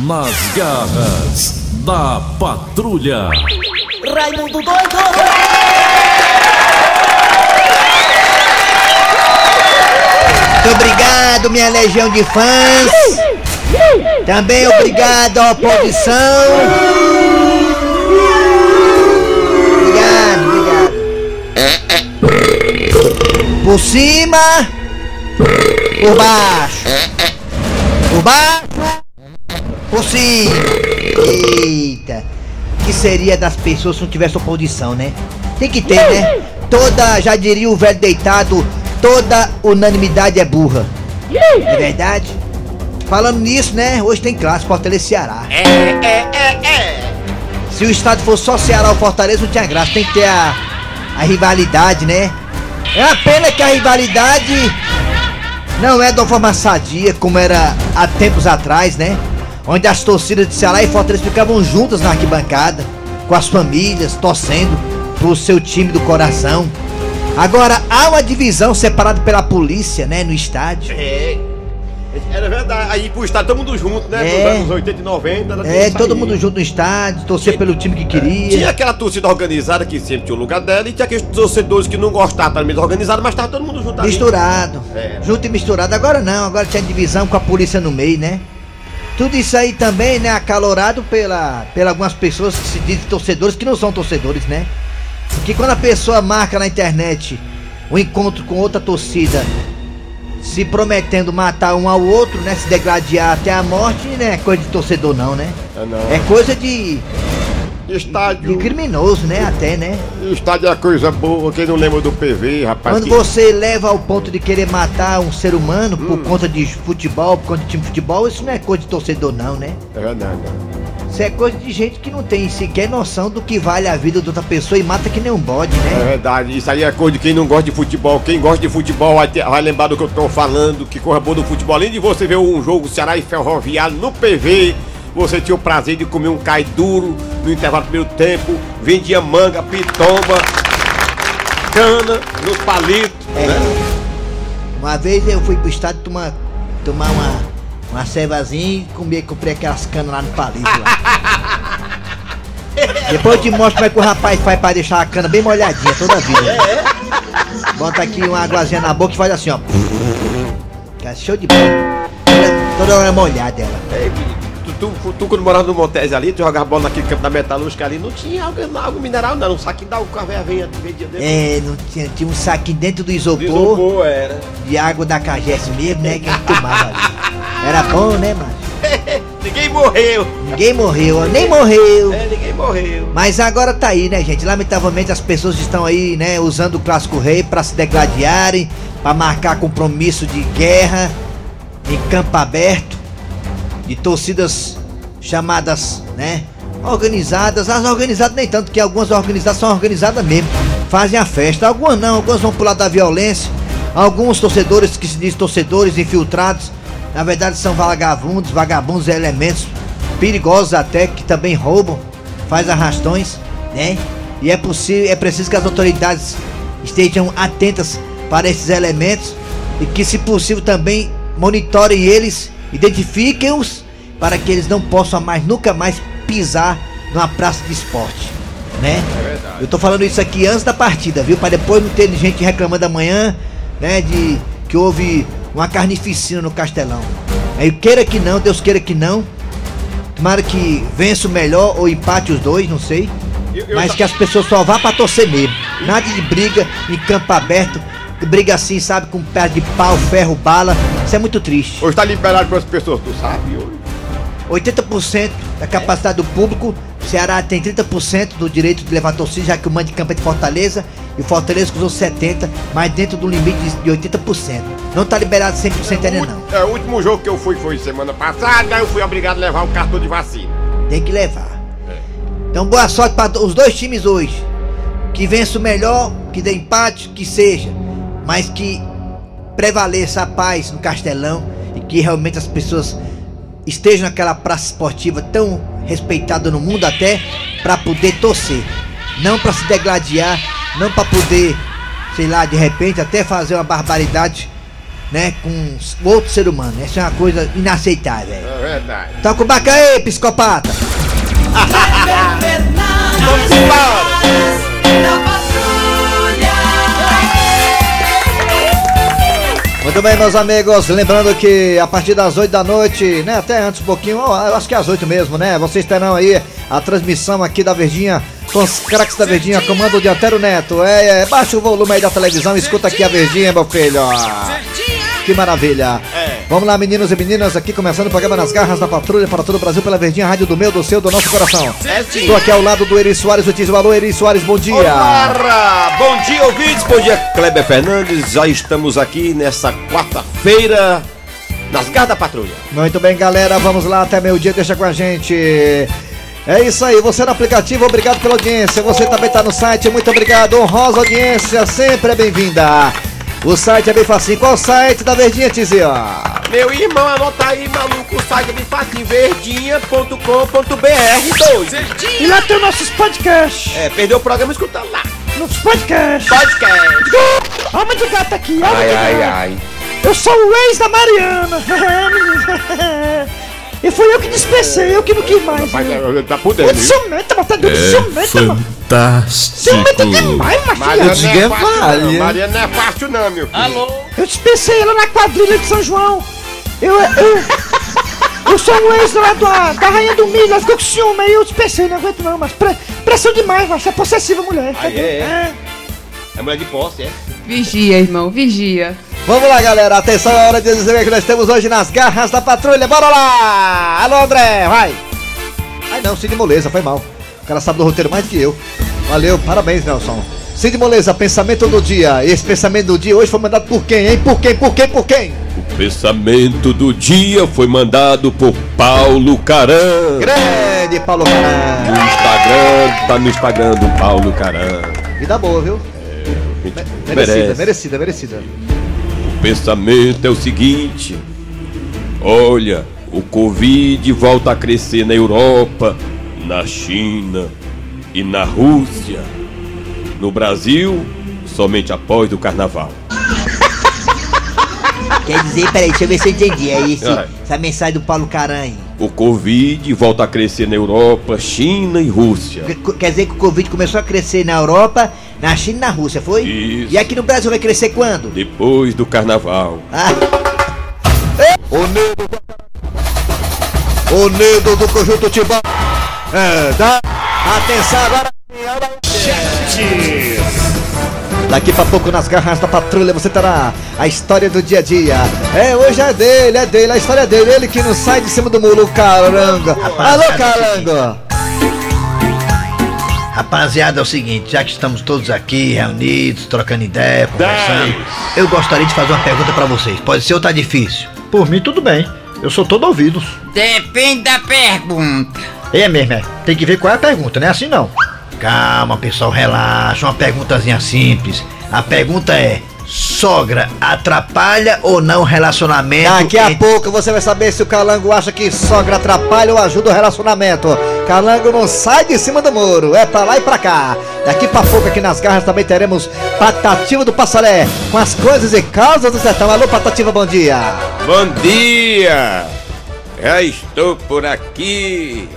Nas garras da patrulha. Raimundo doido! Muito obrigado, minha legião de fãs. Também obrigado à oposição. Obrigado, obrigado. Por cima, por baixo, por baixo, cima. Eita, que seria das pessoas se não tivesse oposição, né? Tem que ter, né? Toda, já diria o velho deitado, toda unanimidade é burra. É verdade? Falando nisso, né? Hoje tem clássico Fortaleza e Ceará. É, é, é, é. Se o estado fosse só Ceará ou Fortaleza, não tinha graça. Tem que ter a, a rivalidade, né? É uma pena que a rivalidade não é de uma forma sadia, como era há tempos atrás, né? Onde as torcidas de Ceará e Fortaleza ficavam juntas na arquibancada, com as famílias, torcendo pro seu time do coração. Agora há uma divisão separada pela polícia, né, no estádio. É. Era verdade. Aí pro estádio todo mundo junto, né? É. Nos anos 80 e 90. era É, todo mundo junto no estádio, torcer pelo time que queria. Tinha aquela torcida organizada que sempre tinha o lugar dela e tinha aqueles torcedores que não gostavam também da organizada, mas tava todo mundo junto ali. Misturado. É. Junto e misturado. Agora não, agora tinha divisão com a polícia no meio, né? Tudo isso aí também, né, acalorado pela, pela algumas pessoas que se dizem torcedores que não são torcedores, né? Porque quando a pessoa marca na internet o encontro com outra torcida, se prometendo matar um ao outro, né? Se degladiar até a morte, não é coisa de torcedor não, né? É, não. É coisa de, Estádio. de criminoso, né? Até, né? Estádio é coisa boa, quem não lembra do PV, rapaz. Quando que- você leva ao ponto de querer matar um ser humano por Hum. conta de futebol, por conta de time de futebol, isso não é coisa de torcedor não, né? É verdade. Isso é coisa de gente que não tem sequer noção do que vale a vida de outra pessoa e mata que nem um bode, É né? verdade, isso aí é coisa de quem não gosta de futebol. Quem gosta de futebol vai, ter- vai lembrar do que eu tô falando, que corra boa do futebol. Além de você ver um jogo Ceará e Ferroviário no PV, você tinha o prazer de comer um cai duro no intervalo do primeiro tempo, vendia manga, pitomba, cana, nos palitos, É. né? Uma vez eu fui pro estado tomar, tomar uma, uma cevazinha e comer, comprei aquelas canas lá no palito lá. Depois eu te mostro como é que o rapaz faz pra deixar a cana bem molhadinha toda a vida. né? Bota aqui uma águazinha na boca e faz assim, ó. Fica show de bola. Toda, hora molhada ela. Tu, tu, quando morava no Montes ali, tu jogava bola naquele campo da metalúrgica ali, não tinha água, água mineral não, um saquinho da água velha venha vendia dentro É, não tinha, tinha um saquinho dentro do do isopor, isopor, era. de água da Cagesse mesmo, né? Que a gente tomava ali. Era bom, né, mano? Ninguém morreu. Ninguém morreu, nem morreu. É, ninguém morreu. Mas agora tá aí, né, gente? Lamentavelmente as pessoas estão aí, né, usando o clássico rei pra se degladiarem, pra marcar compromisso de guerra em campo aberto, de torcidas chamadas, né, organizadas. As organizadas nem tanto, que algumas organizadas são organizadas mesmo, fazem a festa. Algumas não, algumas vão lado da violência. Alguns torcedores que se dizem torcedores infiltrados, na verdade são vagabundos, vagabundos elementos perigosos até que também roubam, faz arrastões, né? E é possível, é preciso que as autoridades estejam atentas para esses elementos e que, se possível, também monitorem eles, identifiquem-os para que eles não possam mais nunca mais pisar numa praça de esporte, né? É. Eu tô falando isso aqui antes da partida, viu? Para depois não ter gente reclamando amanhã, né? De que houve uma carnificina no Castelão. Aí queira que não, Deus queira que não. Tomara que vença o melhor ou empate os dois, não sei. Eu- eu mas ta- que as pessoas só vá pra torcer mesmo. Nada de briga em campo aberto. Briga assim, sabe, com pé de pau, ferro, bala. Isso é muito triste. Hoje tá liberado para as pessoas, tu sabe? Hoje. 80% da capacidade do público. O Ceará tem 30% do direito de levar torcida, já que o mando de campo é de Fortaleza. E o Fortaleza usou 70%, mas dentro do limite de- de 80%. Não tá liberado 100% ainda não. É, o último jogo que eu fui foi semana passada, eu fui obrigado a levar o cartão de vacina. Tem que levar. Então boa sorte para os dois times hoje. Que vença o melhor, que dê empate, que seja. Mas que prevaleça a paz no Castelão e que realmente as pessoas estejam naquela praça esportiva tão respeitada no mundo até para poder torcer. Não para se degladiar, não para poder, sei lá, de repente até fazer uma barbaridade né, com outro ser humano. Essa é uma coisa inaceitável. É verdade. Toca o baca aí, psicopata! Vamos embora. Muito bem, meus amigos, lembrando que a partir das 8 da noite, né, até antes um pouquinho, eu acho que é às 8 mesmo, né, vocês terão aí a transmissão aqui da Verdinha, com os craques da Verdinha, comando de Antero Neto. É, é, baixa o volume aí da televisão, escuta aqui a Verdinha, meu filho. Que maravilha. É. Vamos lá, meninos e meninas, aqui começando o programa Nas Garras da Patrulha para todo o Brasil pela Verdinha, rádio do meu, do seu, do nosso coração. Estou aqui ao lado do Eri Soares, o Tizio. Alô, Eri Soares, bom dia. Olá! Bom dia, ouvintes. Bom dia, Kleber Fernandes. Já estamos aqui nessa quarta-feira nas garras da patrulha. Muito bem, galera, vamos lá até meio-dia, deixa com a gente. É isso aí, você no aplicativo, obrigado pela audiência. Você também tá no site, muito obrigado. Honrosa audiência, sempre é bem-vinda. O site é bem facinho. Qual o site da Verdinha, Tizio? Meu irmão, anota aí, maluco, o site é bem facinho, verdinha.com.br 2. E lá tem nossos podcasts. É, perdeu o programa escutando lá. Nossos podcasts. Podcast. Alma de gato aqui, alma Ai, de ai, gato. ai. Eu sou o ex da Mariana. e foi eu que dispensei, eu que não quis mais. Mas viu? é, tá podendo, Muito viu? ciumento, mas tá dando ciumento, mano. Fantástico. Ciumento demais, macho. Mariana não diga é fácil, vale, não. hein? Mariana não é fácil, não, meu filho. Eu dispensei ela na quadrilha de São João. Eu, eu, eu sou o ex lá da, da Rainha do Milho, ela ficou com ciúme, aí eu dispensei, não aguento não, mas pre, pressão demais, macho, é possessiva mulher. Ah, entendeu? é? É mulher de posse, é? Vigia, irmão, vigia. Vamos lá, galera. Atenção, é hora de dizer o que nós temos hoje nas garras da patrulha. Bora lá! Alô, André, vai! Ai, não, Cid Moleza, foi mal. O cara sabe do roteiro mais do que eu. Valeu, parabéns, Nelson. Cid Moleza, pensamento do dia. Esse pensamento do dia hoje foi mandado por quem, hein? Por quem, por quem, por quem? O pensamento do dia foi mandado por Paulo Caran. Grande Paulo No Caran. Instagram, tá no Instagram do Paulo Caran. Vida boa, viu? A gente Merecida, merece. merecida, merecida. O pensamento é o seguinte: olha, o Covid volta a crescer na Europa, na China e na Rússia. No Brasil, somente após o carnaval. Quer dizer, peraí, deixa eu ver se eu entendi. É esse, Ai. essa mensagem do Paulo Caranha. O Covid volta a crescer na Europa, China e Rússia. Quer- Quer dizer que o Covid começou a crescer na Europa, na China e na Rússia, foi? Isso. E aqui no Brasil vai crescer quando? Depois do carnaval. Ah, O Nedo O Nedo do Conjunto Tibão. É, dá. Atenção agora. Daqui pra pouco nas garras da patrulha você terá a história do dia a dia. É, hoje é dele, é dele, a história é dele. Ele que não sai de cima do muro, carango. Alô, carango. Rapaziada, é o seguinte, já que estamos todos aqui reunidos, trocando ideia, conversando, eu gostaria de fazer uma pergunta pra vocês. Pode ser ou tá difícil? Por mim, tudo bem. Eu sou todo ouvidos. Depende da pergunta. É mesmo, é. Tem que ver qual é a pergunta, não é assim não. Calma, pessoal, relaxa. Uma perguntazinha simples. A pergunta é: sogra atrapalha ou não o relacionamento? Daqui a entre- pouco você vai saber se o calango acha que sogra atrapalha ou ajuda o relacionamento. Calango não sai de cima do muro, é pra lá e pra cá. Daqui pra pouco aqui nas garras também teremos Patativa do Passaré com as coisas e causas do sertão. Alô, Patativa, bom dia. Bom dia! Já estou por aqui.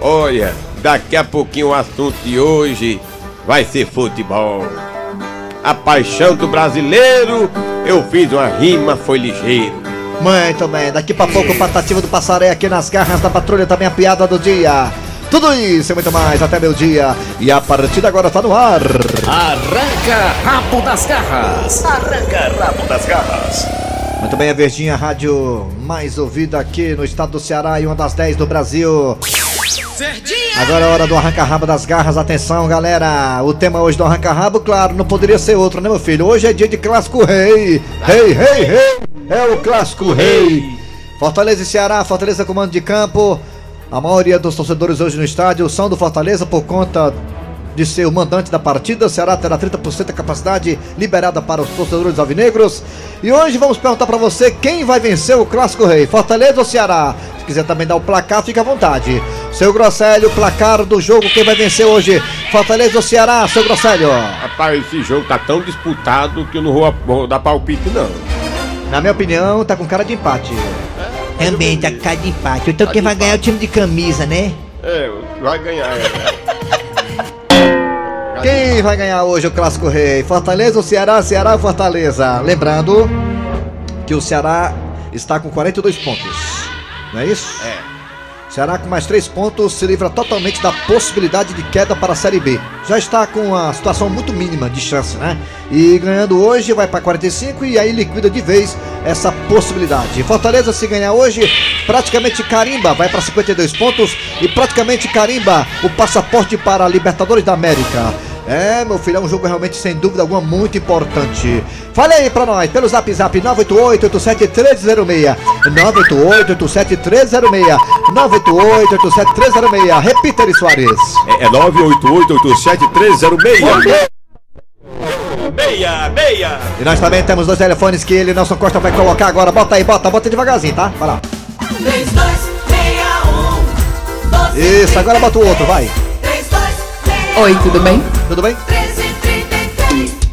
Olha, daqui a pouquinho o assunto de hoje vai ser futebol. A paixão do brasileiro, eu fiz uma rima, foi ligeiro. Muito bem, daqui pra pouco Patativa do Passaré aqui nas garras da patrulha também a piada do dia. Tudo isso e muito mais até meu dia. E a partir de agora tá no ar. Arranca rabo das garras. Muito bem, a Verdinha, a rádio mais ouvida aqui no estado do Ceará e uma das 10 do Brasil. Agora é hora do arranca-rabo das garras. Atenção, galera. O tema hoje do arranca-rabo, claro, não poderia ser outro, né, meu filho? Hoje é dia de clássico rei. Rei, rei, rei. É o clássico rei. Fortaleza e Ceará, Fortaleza comando de campo. A maioria dos torcedores hoje no estádio são do Fortaleza por conta de ser o mandante da partida. O Ceará terá 30% da capacidade liberada para os torcedores alvinegros. E hoje vamos perguntar para você quem vai vencer o Clássico Rei, Fortaleza ou Ceará? Se quiser também dar o placar, fica à vontade. Seu Grosselio, placar do jogo, quem vai vencer hoje? Fortaleza ou Ceará, seu Grosselio? Rapaz, esse jogo tá tão disputado que eu não vou, vou dar palpite, não. Na minha opinião, tá com cara de empate. Também tá com cara de empate. Então quem vai ganhar é o time de camisa, né? É, vai ganhar. É. Quem vai ganhar hoje o Clássico Rei? Fortaleza ou Ceará? Ceará ou Fortaleza? Lembrando que o Ceará está com 42 pontos. Não é isso? É. Ceará com mais 3 pontos se livra totalmente da possibilidade de queda para a Série B. Já está com uma situação muito mínima de chance, né? E ganhando hoje vai para 45 e aí liquida de vez essa possibilidade. Fortaleza se ganhar hoje, praticamente carimba, vai para 52 pontos e praticamente carimba o passaporte para a Libertadores da América. É, meu filho, é um jogo realmente sem dúvida alguma muito importante. Fale aí pra nós, pelo zap zap 988-87306. 988-87306. 988-87306. Repita, Eri Soares. É, é 988-87306. Meia, meia! E nós também temos dois telefones que ele, Nelson Costa, vai colocar agora. Bota aí, bota, bota devagarzinho, tá? Vai lá. 3261 12 Isso, agora bota o outro, vai. 3261 Oi, tudo bem? Tudo bem? 1333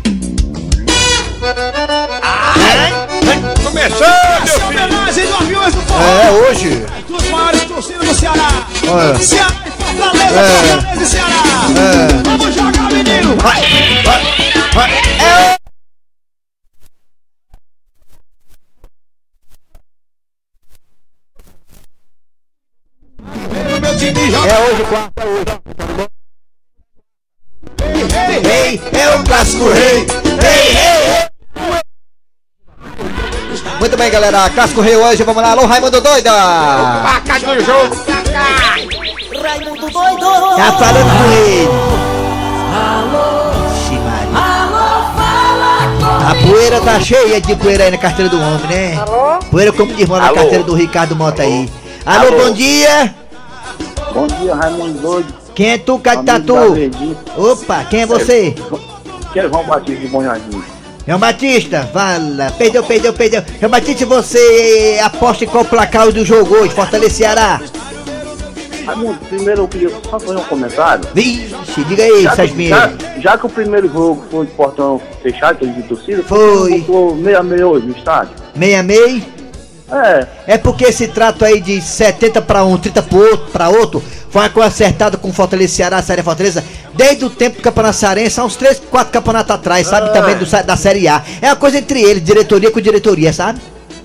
Começando, meu filho! Homenagem do aviões do forró. É, hoje. Duas maiores torcidas do Ceará. Olha. Ceará e Fortaleza, É. Fortaleza e Ceará. É. Vamos jogar, menino. Vai, vai, vai. É. É hoje, quarta, é hoje. Ei, Rei, é o clássico rei. Rei, rei, rei. Muito bem, galera. Clássico rei hoje. Vamos lá. Alô, Raimundo Doida. Paca do jogo! Raimundo doido Tá falando com ele. Alô, fala A poeira tá cheia de poeira aí na carteira do homem, né? Alô? Poeira como diz na Alô? carteira do Ricardo Mota aí. Alô, Alô? bom dia. Bom dia, Raimundo Doido. Quem é tu, Catatu? Opa, quem é você? Que é João Batista de Bom Jardim. João Batista, fala. Perdeu, perdeu, perdeu. João Batista, você aposta em qual placar do jogo hoje? Fortaleza Ceará. Raimundo, primeiro eu queria só fazer um comentário. Vixe, diga aí, Já que, já, já que o primeiro jogo foi de portão fechado, que de torcida, Foi. Ficou meia meia hoje no estádio. Meia meia. É, É porque esse trato aí de 70 para um, 30 para outro, pra outro foi uma coisa acertada com o Fortaleza Ceará, Série Fortaleza, desde o tempo do Campeonato Cearense, há uns 3, 4 campeonatos atrás, sabe? Também do, da Série A. É uma coisa entre eles, diretoria com diretoria, sabe?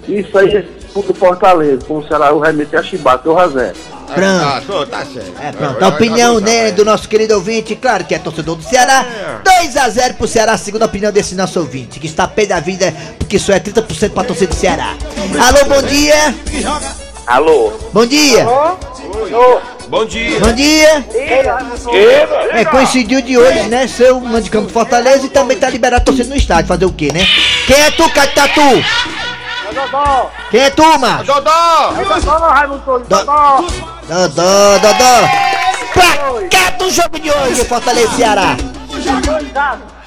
isso aí é do Fortaleza. Com o Ceará, o remeter a chibata, o Razé. Pronto. Ah, tô, tá certo. É, pronto. A opinião, né, do nosso querido ouvinte, claro que é torcedor do Ceará. 2x0 pro Ceará, segundo a opinião desse nosso ouvinte, que está pé da vida, porque só é 30% pra torcer do Ceará. Alô, bom dia! Alô? Bom dia! Bom dia! Bom dia! É, coincidiu de hoje, né? Ser o mando de campo do Fortaleza e também tá liberado a torcida no estádio. Fazer o quê, né? Quem é tu, Catatu? Dodó! Quem é tu, macho? Dodó! Dodó, Raimundo Dodó! Dodó, Dodó! Pra cá do jogo de hoje, Fortaleza e Ceará.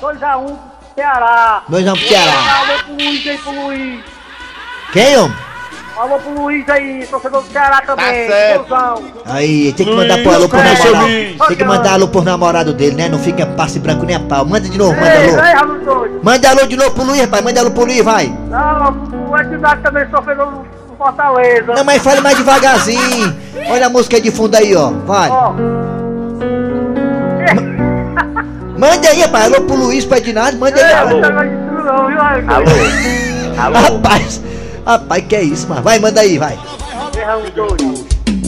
2x1 Ceará! 2x1 pro Ceará. Alô pro Luiz aí, pro Luiz! Quem, homem? Alô pro Luiz aí, torcedor do Ceará também! certo. Golzão. Aí, tem que mandar Luiz, pro alô seu namorado. Tem que mandar alô por namorado dele, né? Não fica passe branco nem a pau. Manda de novo, manda Ei, alô. Doido! Manda alô de novo pro Luiz, rapaz. Manda alô pro Luiz, vai. Não, o Edilard também sofreu no Fortaleza. Não, mas fale mais devagarzinho. Olha a música de fundo aí, ó. Vai. Ó, Manda aí, rapaz. Alô pro Luiz, pro Edinardo. Manda aí, alô. não tá mais disso não, viu, Raimundo? Alô. Rapaz, rapaz, que é isso, mano? Vai, manda aí, vai.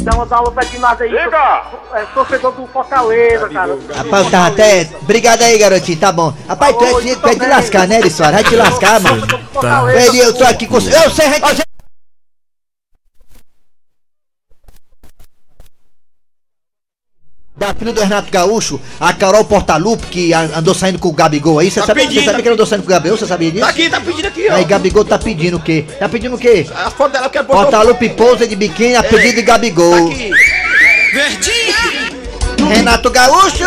Dá uma pro Edilard aí. É torcedor do Fortaleza, cara. Rapaz, eu tava até. Obrigado aí, garotinho, tá bom. Rapaz, tu é de, tu é de lascar, né, Elisson? Vai te lascar, mano. Ele, eu tô aqui com. Eu sei, gente. Da filha do Renato Gaúcho, a Carol Portalupe, que a- andou saindo com o Gabigol aí. Você Tá sabia, pedindo, você sabia tá que ela andou saindo com o Gabigol? Você sabia disso? Tá aqui, tá pedindo aqui, ó. Aí Gabigol tá pedindo o quê? Tá pedindo o quê? A foto dela que é botar Portalupe pousa de biquíni a pedido de Gabigol. Tá aqui. Renato Gaúcho!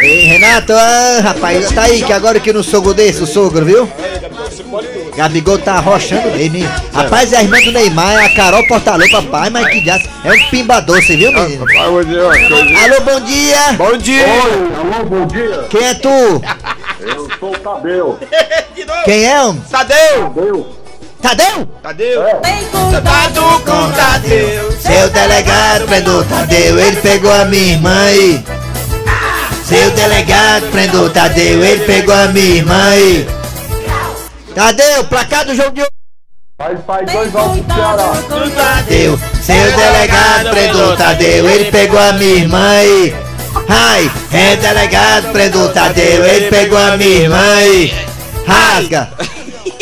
Ei, Renato, ah, rapaz, tá aí que agora que no sogro desse, o sogro, viu? Gabigol tá arrochando nele, hein? Rapaz, é a irmã do Neymar, é a Carol Portalupe, papai, mas que já é um pimba doce, viu, menino? Uma coisa. Alô, bom dia! Bom dia! Alô, bom dia. Quem é tu? Eu sou o Tadeu. Quem é, homem? Tadeu! Tadeu. Tadeu? Tadeu! Tadeu com Tadeu! Seu delegado prendeu o Tadeu, ele pegou a minha irmã e. Seu delegado prendeu o Tadeu, ele pegou a minha irmã e. Tadeu, placar do jogo de hoje. Faz, faz dois gols pro Ceará. Tadeu, seu delegado prendeu o Tadeu, ele pegou a minha irmã e. Ai, é delegado prendeu o Tadeu, ele pegou a minha irmã e. Rasga!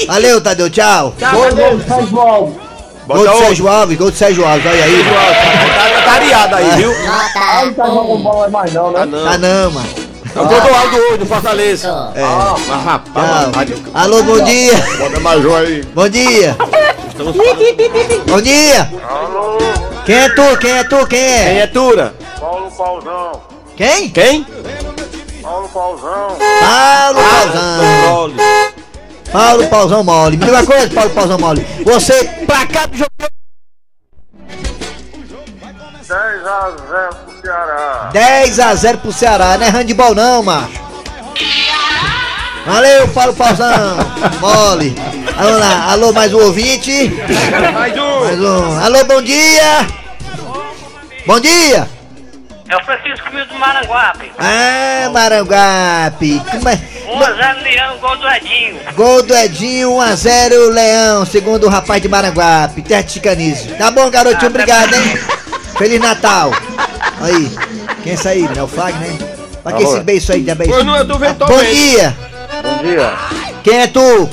Valeu, Tadeu, tchau! Logo. Gol do Sérgio Alves, gol do Sérgio Alves, olha aí. Tá tareado aí, viu? Ah, não tá jogando bola mais não, né? Tá não, mano. É o gol do Aldo hoje, do Fortaleza. É. Mas rapaz. Alô, bom dia! bota um aí. Bom dia! Bom dia! Alô, Quem é tu? Quem é tu? Quem é? Quem é Tura? Paulo Pauzão. Quem? Quem? Paulo Pauzão. Paulo Pauzão. Paulo Pauzão Mole. Me diga uma coisa, Paulo Pauzão Mole. Você, placar do jogo. A 0 pro Ceará. 10 a 0 pro Ceará, não é handball não, macho. Valeu, Paulo Pauzão. Mole. Vamos lá, alô, mais um ouvinte. Mais um! Mais um. Alô, bom dia. Bom dia. É o Francisco Mil do Maranguape. Ah, Maranguape. Como é? 1 a 0 Leão, gol do Edinho. Gol do Edinho, 1x0 Leão, segundo o rapaz de Maranguape, terra de Chicanismo. Tá bom, garotinho, obrigado, hein? Feliz Natal. Aí, quem é isso aí, né? O Flag, né? Pra que esse beijo aí, de beijo? Pois não é do Ventor Bom dia. Bom dia. Quem é tu?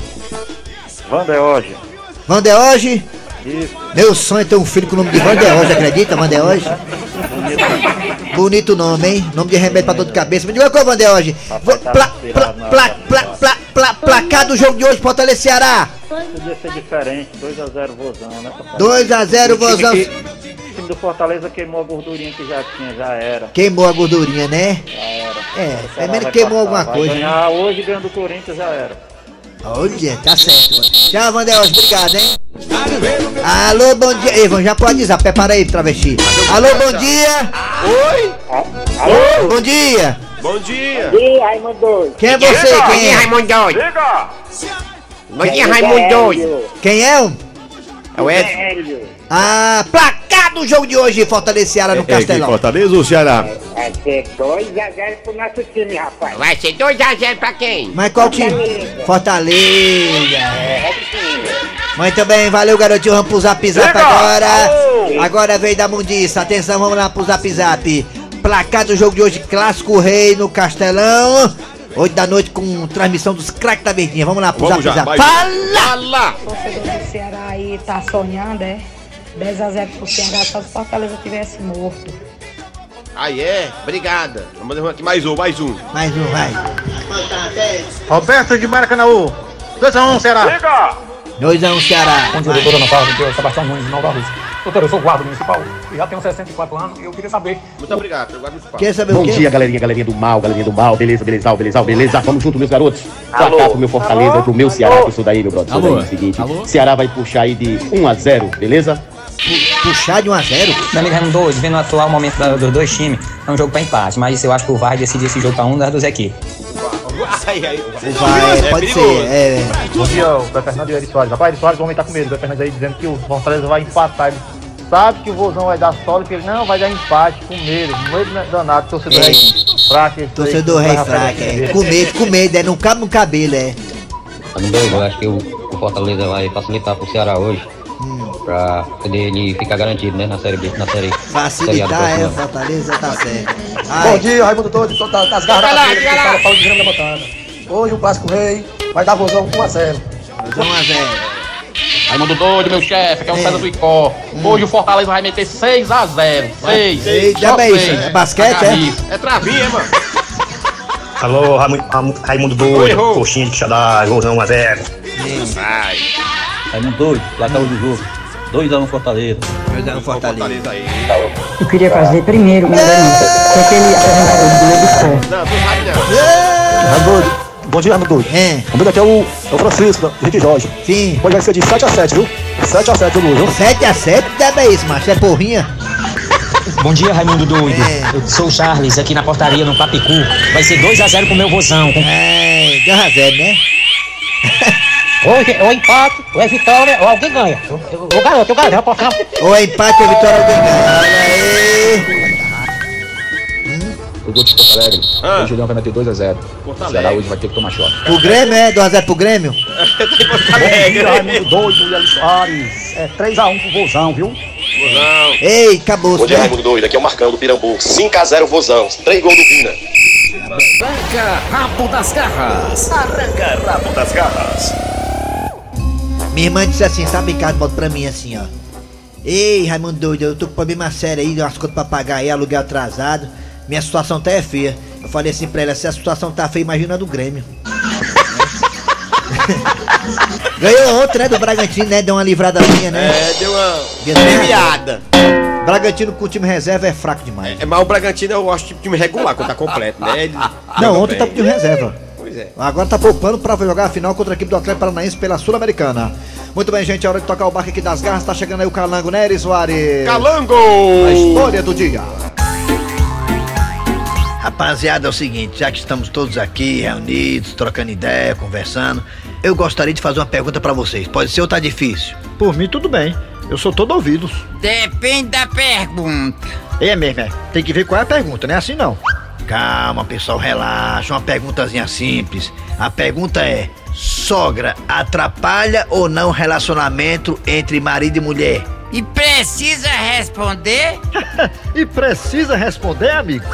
Vandeoge. Vandeoge? Isso. Meu sonho é ter um filho com o nome de Vandeoge, acredita, Vandeoge? Bonito nome, hein? Nome de remédio pra dor de cabeça. Me diga Vandeoge. Pla, pla, pla, pla, pla, placar do jogo de hoje, Fortaleza Ceará. Podia ser diferente. 2x0 Vozão, né? 2x0, Vozão. O time do Fortaleza queimou a gordurinha que já tinha, já era. Queimou a gordurinha, né? Já era. É, O pelo menos queimou passar, alguma vai coisa. né? ganhar hoje ganhando do Corinthians já era. Olha, tá certo. mano. Tchau, Vandelos, obrigado, hein? Alô, bom dia. Vamos já pode dizer, prepara aí, travesti. Alô, bom dia. Oi! Alô, bom dia. Bom dia! E Raimundo doido. Quem é você? Quem é? Raimundo. Diga! Bom dia, Raimundo. Quem é? o? É o Ed. Ah, placar do jogo de hoje, Fortaleza e Ceará no É, que Castelão. Fortaleza ou Ceará? Vai ser 2x0 pro nosso time, rapaz. Vai ser 2x0 pra quem? Mas qual time? Fortaleza. Muito bem, valeu garotinho, vamos pro zap zap agora. Agora veio da mundiça, atenção, vamos lá pro zap zap. Placar do jogo de hoje, Clássico Rei no Castelão. 8 da noite com transmissão dos craques da Verdinha. Vamos lá pro Vamos zap já, zap. vai. Fala! Fala! torcedor do Ceará aí tá sonhando, é? 10 a 0 pro Ceará, só se Fortaleza tivesse morto. Aí é, obrigada. Vamos aqui mais um, mais um. Mais um, vai. Roberto de Maracanãú. 2x1, Ceará. Diga! 2x1 Ceará. Bom dia, doutora Ana Paula, aqui é o Sebastião Nunes, de Nova Rússia. Doutora, eu sou guarda municipal e já tenho 64 anos e eu queria saber. Muito obrigado, eu guardo o Quer saber Bom o quê? dia, galerinha, galerinha do mal, galerinha do mal, beleza, beleza, beleza, beleza. Vamos junto, meus garotos. Alô? Placar pro meu Fortaleza, pro meu Ceará, que eu sou daí, meu brother. Sou Alô? daí, é o seguinte. Alô? Ceará vai puxar aí de 1 a 0 beleza? Puxar de 1x0? Meu amigo Raimundo doido, vendo o atual momento da- dos dois times, é um jogo pra empate, mas eu acho que o VAR decidir esse jogo pra um das duas equipes. Aí, aí. Vai, É pode perigoso. ser. É, Bom dia, o Fernando e o Eri Soares. Rapaz, Eri Soares, o homem tá com medo. O Fernando aí dizendo que o Fortaleza vai empatar. Ele sabe que o Vozão vai dar solo, que ele não vai dar empate, com medo. Medo danado, torcedor É. aí fraco. torcedor rei fraco, é. Com medo, com medo, é. Não cabe no cabelo, é. Eu acho que o, o Fortaleza vai facilitar pro Ceará hoje, pra poder ele ficar garantido, né, na Série B, na Série Facilitar, é. Fortaleza tá certo. Bom Ai, dia, Raimundo Doido, tô das das garras Vai lá, da que lá. fala Paulo de Grama da Botana. Hoje o Clássico Rei vai dar vozão 1x0. 1x0. Raimundo Doido, meu chefe, que é o É. César do Icó. Hoje o Fortaleza vai meter 6x0. 6. Eita, bem, isso é basquete, é? É travinha, mano. Alô, Raimundo, Raimundo Oi, Rô. coxinha de xadá, golzão 1 a 0 Vai. Raimundo Doido, placar do jogo. 2x1 Fortaleza. 2x1 Fortaleza. Fortaleza aí. Eu queria fazer primeiro uma denúncia. Que aquele apresentador do Globo. Não, sabe não. Raimundo Bom dia, Raimundo Doido. É, O meu aqui é o, é o Francisco, do Henrique Jorge. sim. Hoje vai ser de 7x7, viu? 7x7 o jogo, viu? 7x7, deve é isso, macho. É porrinha. Bom dia, Raimundo Doido. Eu sou o Charles, aqui na portaria, no Papicu. Vai ser 2x0 pro meu vozão. É, 2x0, né? Hoje ou empate, ou é vitória, ou alguém ganha. Garanto, eu garanto, eu aposto. Ou é empate ou vitória alguém ganha. Olha aí. O gol de Porto Alegre. Ah. O Julião vai meter 2x0. O Ceará hoje vai ter que tomar choque. Pro Grêmio, é? 2x0 pro Grêmio? Bom dia, Raimundo Doido e Eli Soares. É 3x1 pro Vozão, viu? Ei, acabou. Bom dia, Raimundo Doido. Aqui é o Marcão do Pirambu. 5x0 Vozão. 3 gols do Vina. Arranca rabo das garras. Arranca rabo das garras. Minha irmã disse assim, sabe em casa, bota pra mim assim, ó. Ei, Raimundo doido, eu tô com problema sério aí, umas contas pra pagar aí, aluguel atrasado. Minha situação tá é feia. Eu falei assim pra ela, se a situação tá feia, imagina a do Grêmio. Ganhou ontem, né, do Bragantino, né? Deu uma livradazinha, né? É, deu uma premiada. Bragantino com o time reserva é fraco demais. É, mas o Bragantino eu acho tipo time regular quando tá completo, né? Ele Não, ontem tá com o time reserva. Pois é. Agora tá poupando pra jogar a final contra a equipe do Atlético Paranaense pela Sul-Americana. Muito bem, gente, é hora de tocar o barco aqui das garras. Tá chegando aí o Calango, né, Eri Soares? Calango! A história do dia. Rapaziada, é o seguinte, já que estamos todos aqui reunidos, trocando ideia, conversando, eu gostaria de fazer uma pergunta pra vocês. Pode ser ou tá difícil? Por mim, tudo bem. Eu sou todo ouvidos. Depende da pergunta. É mesmo, é. Tem que ver qual é a pergunta, não é assim não. Calma, pessoal, relaxa. Uma perguntazinha simples. A pergunta é: sogra atrapalha ou não o relacionamento entre marido e mulher? E precisa responder? e precisa responder, amigo?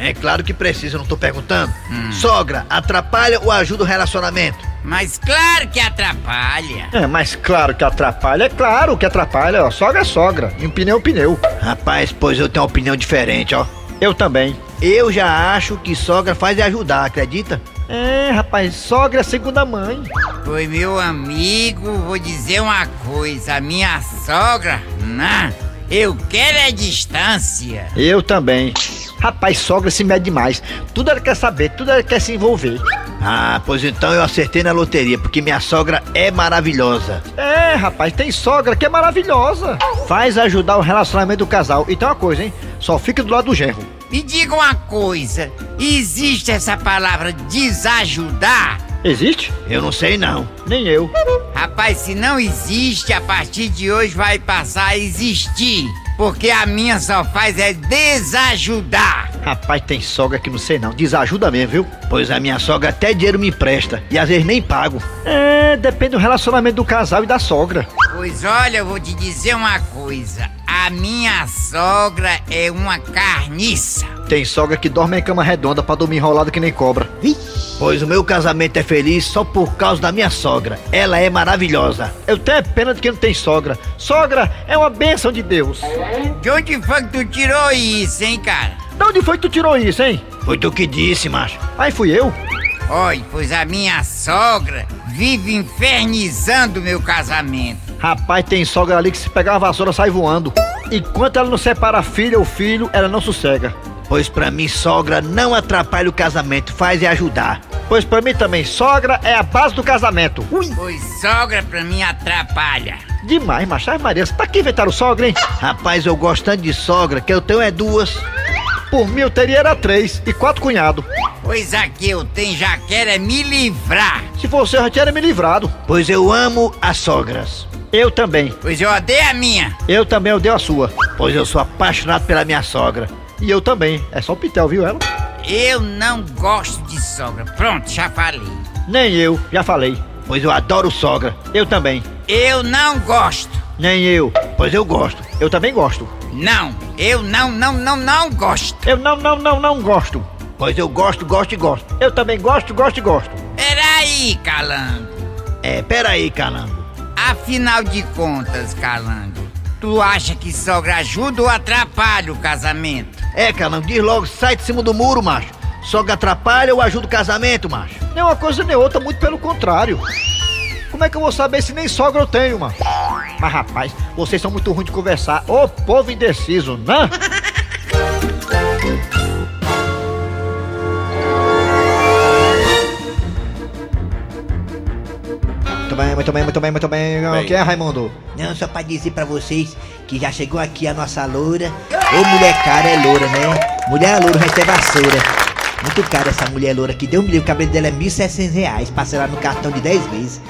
É claro que precisa, eu não tô perguntando. Sogra atrapalha ou ajuda o relacionamento? Mas claro que atrapalha. É, mas claro que atrapalha, é claro que atrapalha, ó. Sogra é sogra, e um pneu é um pneu. Rapaz, pois eu tenho uma opinião diferente, ó. Eu também. Eu já acho que sogra faz é ajudar, acredita? É, rapaz, sogra é segunda mãe. Pois meu amigo, vou dizer uma coisa, a minha sogra, não, eu quero é distância. Eu também. Rapaz, sogra se mede demais. Tudo ela quer saber, tudo ela quer se envolver. Ah, pois então eu acertei na loteria, porque minha sogra é maravilhosa. É, rapaz, tem sogra que é maravilhosa. Faz ajudar o relacionamento do casal. E tem uma coisa, hein? Só fica do lado do genro. Me diga uma coisa, existe essa palavra desajudar? Existe? Eu não sei não. Nem eu. Rapaz, se não existe, a partir de hoje vai passar a existir. Porque a minha só faz é desajudar. Rapaz, tem sogra que não sei não. Desajuda mesmo, viu? Pois a minha sogra até dinheiro me empresta e às vezes nem pago. É, depende do relacionamento do casal e da sogra. Pois olha, eu vou te dizer uma coisa. A minha sogra é uma carniça. Tem sogra que dorme em cama redonda pra dormir enrolado que nem cobra. Pois o meu casamento é feliz só por causa da minha sogra. Ela é maravilhosa. Eu tenho pena de quem não tem sogra. Sogra é uma bênção de Deus. De onde foi que tu tirou isso, hein, cara? De onde foi que tu tirou isso, hein? Foi tu que disse, macho. Aí fui eu. Olha, pois a minha sogra vive infernizando meu casamento. Rapaz, tem sogra ali que se pegar uma vassoura sai voando. Enquanto ela não separa a filha ou filho, ela não sossega. Pois pra mim, sogra não atrapalha o casamento, faz é ajudar. Pois pra mim também, sogra é a base do casamento. Ui. Pois sogra pra mim atrapalha. Demais, macho. Ai, Maria, pra que inventaram sogra, hein? Rapaz, eu gosto tanto de sogra que eu tenho é duas. Por mim eu teria era três e quatro cunhados. Pois aqui eu tenho já quero é me livrar. Se fosse eu já tinha me livrado. Pois eu amo as sogras. Eu também. Pois eu odeio a minha. Eu também odeio a sua. Pois eu sou apaixonado pela minha sogra. E eu também. É só o Pitel, viu ela? Eu não gosto de sogra. Pronto, já falei. Nem eu, já falei. Pois eu adoro sogra. Eu também. Eu não gosto. Nem eu. Pois eu gosto. Eu também gosto. Não, eu não, não, não, não gosto. Eu não, não, não, não gosto. Pois eu gosto, gosto e gosto. Eu também gosto, gosto e gosto. Peraí, Calango. É, peraí, Calango. Afinal de contas, Calango, tu acha que sogra ajuda ou atrapalha o casamento? É, Calango, diz logo, sai de cima do muro, macho. Sogra atrapalha ou ajuda o casamento, macho? Nem uma coisa nem outra, muito pelo contrário. Como é que eu vou saber se nem sogra eu tenho, mano? Mas rapaz, vocês são muito ruins de conversar. Ô povo indeciso, né? bem, muito bem, muito bem, muito bem. O que é, Raimundo? Não, só pra dizer pra vocês que já chegou aqui a nossa loura. Ô mulher cara é loura, né? Mulher loura vai ter vassoura. Muito cara essa mulher loura que deu um milhão. O cabelo dela é 1.700 reais. Parcelar no cartão de 10 vezes.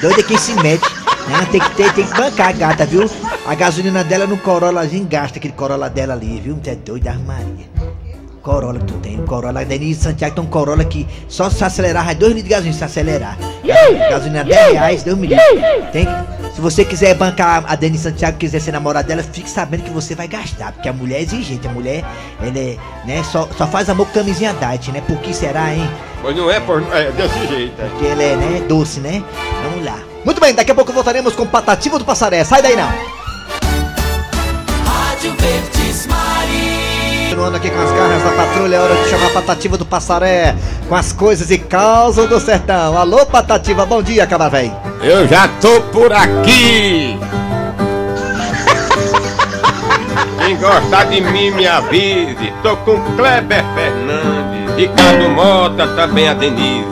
Doida quem se mete. Né? Tem que ter, tem que bancar a gata, viu? A gasolina dela no Corollazinho gasta aquele Corolla dela ali, viu? Você é doido, Maria. Corolla que tu tem, Corolla. A Denise Santiago tem um Corolla que só se acelerar, vai 2 litros de gasolina se acelerar. Gasolina, gasolina 10 reais, deu um milhão. Tem que- se você quiser bancar a Denise Santiago, quiser ser namorada dela, fique sabendo que você vai gastar. Porque a mulher é exigente, a mulher, ela é, né, só, só faz amor com camisinha diet, né? Por que será, hein? Pois não é, por, é desse jeito. É. Porque ela é, né, doce, né? Vamos lá. Muito bem, daqui a pouco voltaremos com Patativa do Passaré. Sai daí não. Continuando aqui com as garras da patrulha, é hora de chamar a Patativa do Passaré com as coisas e causas do sertão. Alô, Patativa, bom dia, cabra véi. Eu já tô por aqui. Quem gostar de mim me avise. Tô com Kleber Fernandes, Ricardo Mota, também a Denise.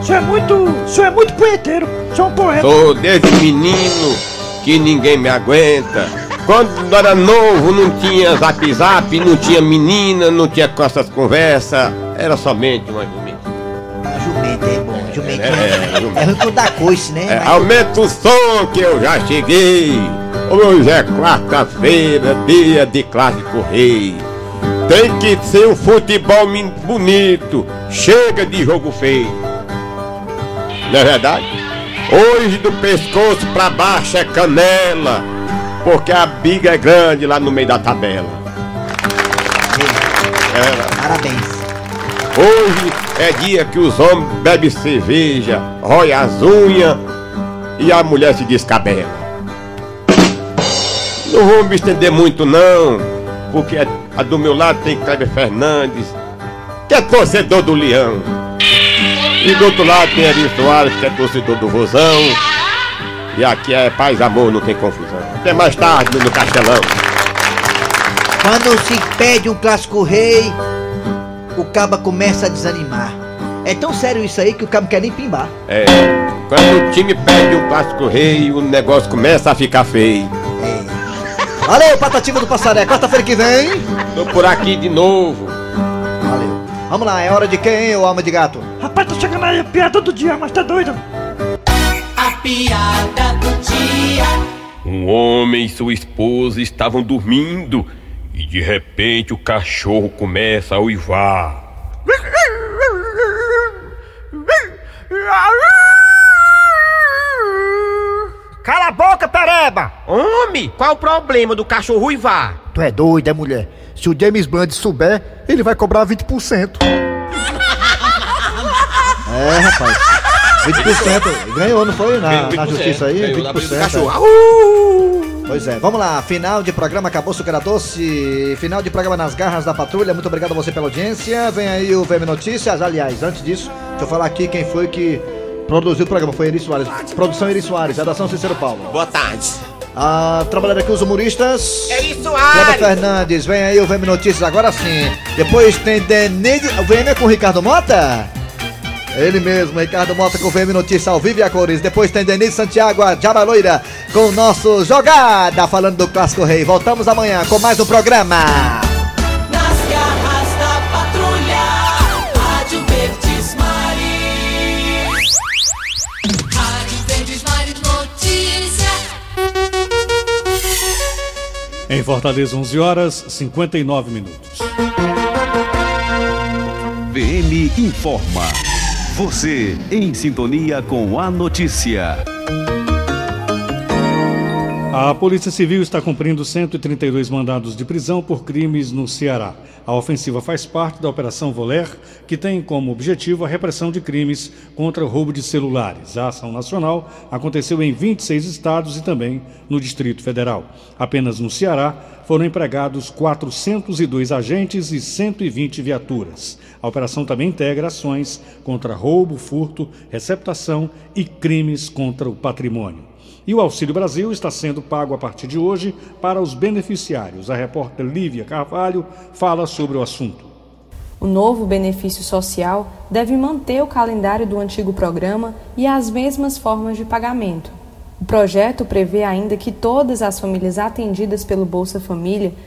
O senhor é muito. O senhor é muito punheteiro. O senhor é um poeta. Sou desde menino que ninguém me aguenta. Quando era novo não tinha zap zap, não tinha menina, não tinha com essas conversas. Era somente uma jumenta. Jumento é bom, jumento É, é, é ruim quando dá coice, né? É, Mas- aumenta o som que eu já cheguei. Hoje é quarta-feira, dia de clássico rei. Tem que ser um futebol bonito. Chega de jogo feio. Não é verdade? Hoje do pescoço pra baixo é canela. Porque a biga é grande lá no meio da tabela. É. Parabéns. Hoje é dia que os homens bebem cerveja, rói as unhas e a mulher se descabela. Não vou me estender muito não, porque a, do meu lado tem Kleber Fernandes, que é torcedor do Leão. E do outro lado tem Ari Soares, que é torcedor do Rosão. E aqui é paz amor, não tem confusão. Até mais tarde no Castelão. Quando se pede um clássico rei, o caba começa a desanimar. É tão sério isso aí que o cabo quer nem pimbar. É, quando o time perde um clássico rei, o negócio começa a ficar feio. Valeu, Patativa do Passaré. Quarta-feira que vem. Tô por aqui de novo. Vamos lá, é hora de quem, ô alma de gato? Rapaz, tá chegando aí a piada do dia, mas tá doido. Piada do dia. Um homem e sua esposa estavam dormindo e de repente o cachorro começa a uivar. Cala a boca, pereba! Homem, qual o problema do cachorro uivar? Tu é doida, é mulher? Se o James Bond souber, ele vai cobrar 20%. É, rapaz. 20% ganhou, não foi? Na, 20%, na justiça aí? ganhou na briga do 20%. cachorro. é. Pois é, vamos lá. Final de programa, acabou Sucra Doce. Final de programa nas garras da patrulha. Muito obrigado a você pela audiência. Vem aí o VM Notícias. Aliás, antes disso, deixa eu falar aqui quem foi que produziu o programa. Foi Eri Soares. Produção Eri Soares, redação Cícero Paulo. Boa tarde. Ah, trabalhando aqui os humoristas. Eri Cleber Soares. Fernandes, vem aí o VM Notícias agora sim. Depois tem Denise. O VM é com o Ricardo Mota? Ele mesmo, Ricardo Mota com o VM Notícias ao vivo e a cores. Depois tem Denise Santiago, a Jabaloira, com o nosso Jogada, falando do Clássico Rei. Voltamos amanhã com mais um programa. Nas garras da patrulha. Rádio Verdes Mari. Rádio Verdes Mari Notícia. Em Fortaleza, 11 horas 59 minutos. VM informa. Você em sintonia com a notícia. A Polícia Civil está cumprindo 132 mandados de prisão por crimes no Ceará. A ofensiva faz parte da Operação Voler, que tem como objetivo a repressão de crimes contra o roubo de celulares. A ação nacional aconteceu em 26 estados e também no Distrito Federal. Apenas no Ceará foram empregados 402 agentes e 120 viaturas. A operação também integra ações contra roubo, furto, receptação e crimes contra o patrimônio. E o Auxílio Brasil está sendo pago a partir de hoje para os beneficiários. A repórter Lívia Carvalho fala sobre o assunto. O novo benefício social deve manter o calendário do antigo programa e as mesmas formas de pagamento. O projeto prevê ainda que todas as famílias atendidas pelo Bolsa Família